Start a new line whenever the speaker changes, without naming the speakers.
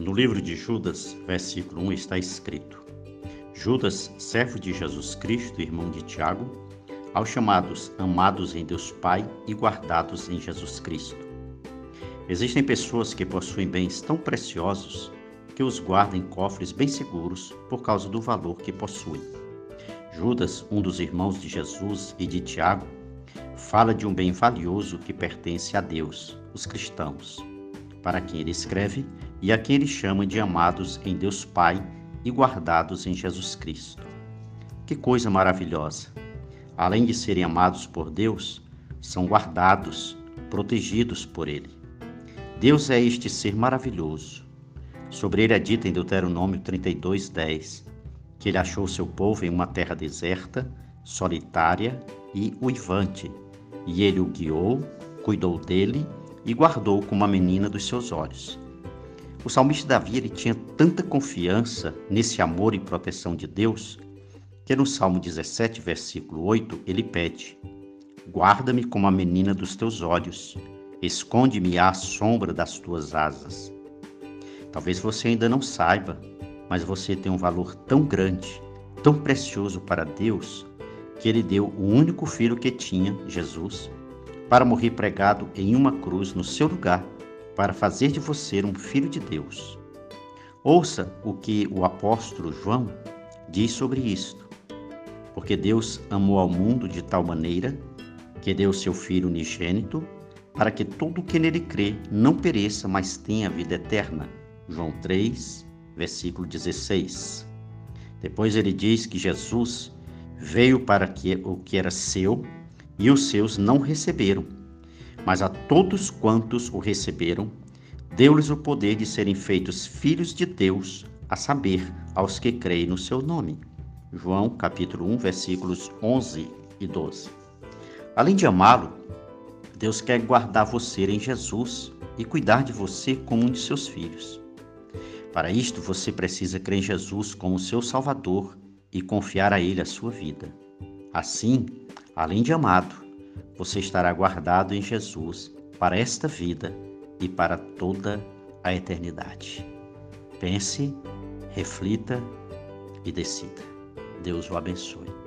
No livro de Judas, versículo 1, está escrito: Judas, servo de Jesus Cristo, irmão de Tiago, aos chamados amados em Deus Pai e guardados em Jesus Cristo. Existem pessoas que possuem bens tão preciosos que os guardam em cofres bem seguros por causa do valor que possuem. Judas, um dos irmãos de Jesus e de Tiago, fala de um bem valioso que pertence a Deus, os cristãos, para quem ele escreve e a quem ele chama de amados em Deus Pai e guardados em Jesus Cristo. Que coisa maravilhosa! Além de serem amados por Deus, são guardados, protegidos por Ele. Deus é este ser maravilhoso. Sobre ele é dito em Deuteronômio 32:10 que ele achou seu povo em uma terra deserta, solitária e uivante, e ele o guiou, cuidou dele e guardou como a menina dos seus olhos. O salmista Davi ele tinha tanta confiança nesse amor e proteção de Deus que no Salmo 17, versículo 8, ele pede: Guarda-me como a menina dos teus olhos, esconde-me à sombra das tuas asas. Talvez você ainda não saiba, mas você tem um valor tão grande, tão precioso para Deus, que ele deu o único filho que tinha, Jesus, para morrer pregado em uma cruz no seu lugar para fazer de você um filho de Deus. Ouça o que o apóstolo João diz sobre isto. Porque Deus amou ao mundo de tal maneira que deu seu Filho unigênito, para que todo que nele crê não pereça, mas tenha vida eterna. João 3, versículo 16. Depois ele diz que Jesus veio para que o que era seu e os seus não receberam mas a todos quantos o receberam, deu-lhes o poder de serem feitos filhos de Deus, a saber, aos que creem no seu nome. João capítulo 1, versículos 11 e 12. Além de amá-lo, Deus quer guardar você em Jesus e cuidar de você como um de seus filhos. Para isto, você precisa crer em Jesus como seu Salvador e confiar a Ele a sua vida. Assim, além de amado, você estará guardado em Jesus para esta vida e para toda a eternidade. Pense, reflita e decida. Deus o abençoe.